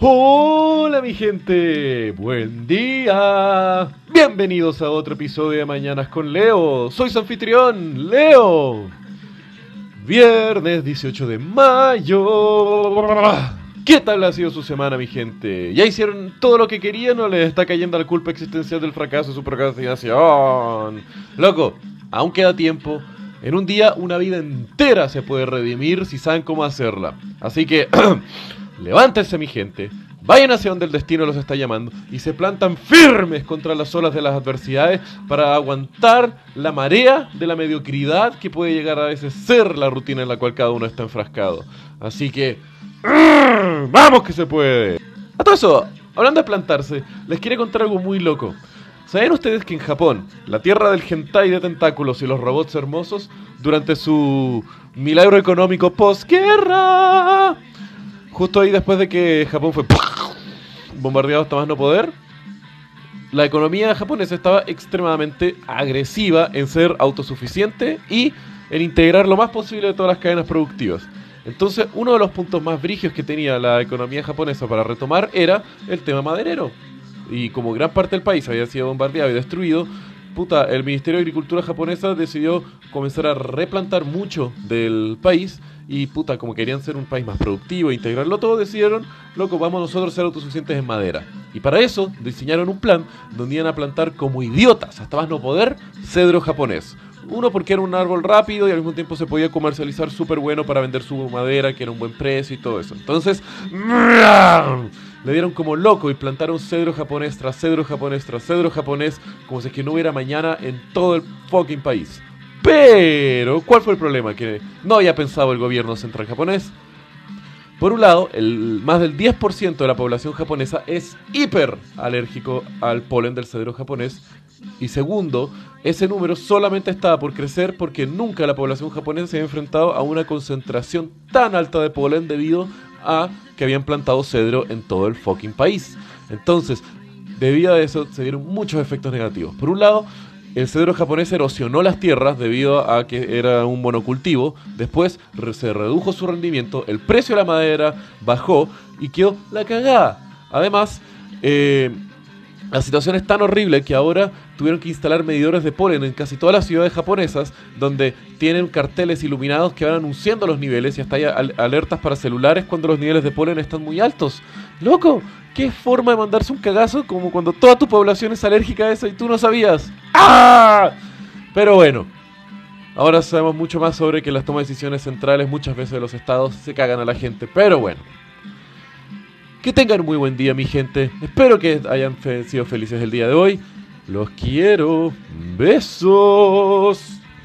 Hola mi gente, buen día. Bienvenidos a otro episodio de Mañanas con Leo. Soy su anfitrión, Leo. Viernes 18 de mayo. ¿Qué tal ha sido su semana, mi gente? ¿Ya hicieron todo lo que querían o les está cayendo la culpa existencial del fracaso de su procrastinación? Loco, aún queda tiempo. En un día, una vida entera se puede redimir si saben cómo hacerla. Así que, levántense, mi gente. Vayan hacia donde el destino los está llamando y se plantan firmes contra las olas de las adversidades para aguantar la marea de la mediocridad que puede llegar a veces ser la rutina en la cual cada uno está enfrascado. Así que, ¡vamos que se puede! A todo eso, hablando de plantarse, les quiero contar algo muy loco. ¿Saben ustedes que en Japón, la tierra del hentai de tentáculos y los robots hermosos, durante su milagro económico postguerra, justo ahí después de que Japón fue bombardeado hasta más no poder, la economía japonesa estaba extremadamente agresiva en ser autosuficiente y en integrar lo más posible de todas las cadenas productivas. Entonces, uno de los puntos más brigios que tenía la economía japonesa para retomar era el tema maderero y como gran parte del país había sido bombardeado y destruido, puta, el Ministerio de Agricultura japonesa decidió comenzar a replantar mucho del país y puta, como querían ser un país más productivo e integrarlo todo, decidieron, loco, vamos nosotros a ser autosuficientes en madera. Y para eso diseñaron un plan donde iban a plantar como idiotas, hasta más no poder, cedro japonés. Uno porque era un árbol rápido y al mismo tiempo se podía comercializar súper bueno para vender su madera, que era un buen precio y todo eso. Entonces, le dieron como loco y plantaron cedro japonés tras cedro japonés tras cedro japonés, como si es que no hubiera mañana en todo el fucking país. Pero, ¿cuál fue el problema? Que no había pensado el gobierno central japonés. Por un lado, el, más del 10% de la población japonesa es hiper alérgico al polen del cedro japonés. Y segundo, ese número solamente estaba por crecer porque nunca la población japonesa se había enfrentado a una concentración tan alta de polen debido a que habían plantado cedro en todo el fucking país. Entonces, debido a eso, se dieron muchos efectos negativos. Por un lado, el cedro japonés erosionó las tierras debido a que era un monocultivo. Después se redujo su rendimiento, el precio de la madera bajó y quedó la cagada. Además, eh, la situación es tan horrible que ahora tuvieron que instalar medidores de polen en casi todas las ciudades japonesas, donde tienen carteles iluminados que van anunciando los niveles y hasta hay alertas para celulares cuando los niveles de polen están muy altos. Loco, qué forma de mandarse un cagazo como cuando toda tu población es alérgica a eso y tú no sabías. ¡Ah! Pero bueno, ahora sabemos mucho más sobre que las tomas de decisiones centrales muchas veces de los estados se cagan a la gente. Pero bueno. Que tengan muy buen día, mi gente. Espero que hayan sido felices el día de hoy. Los quiero. Besos.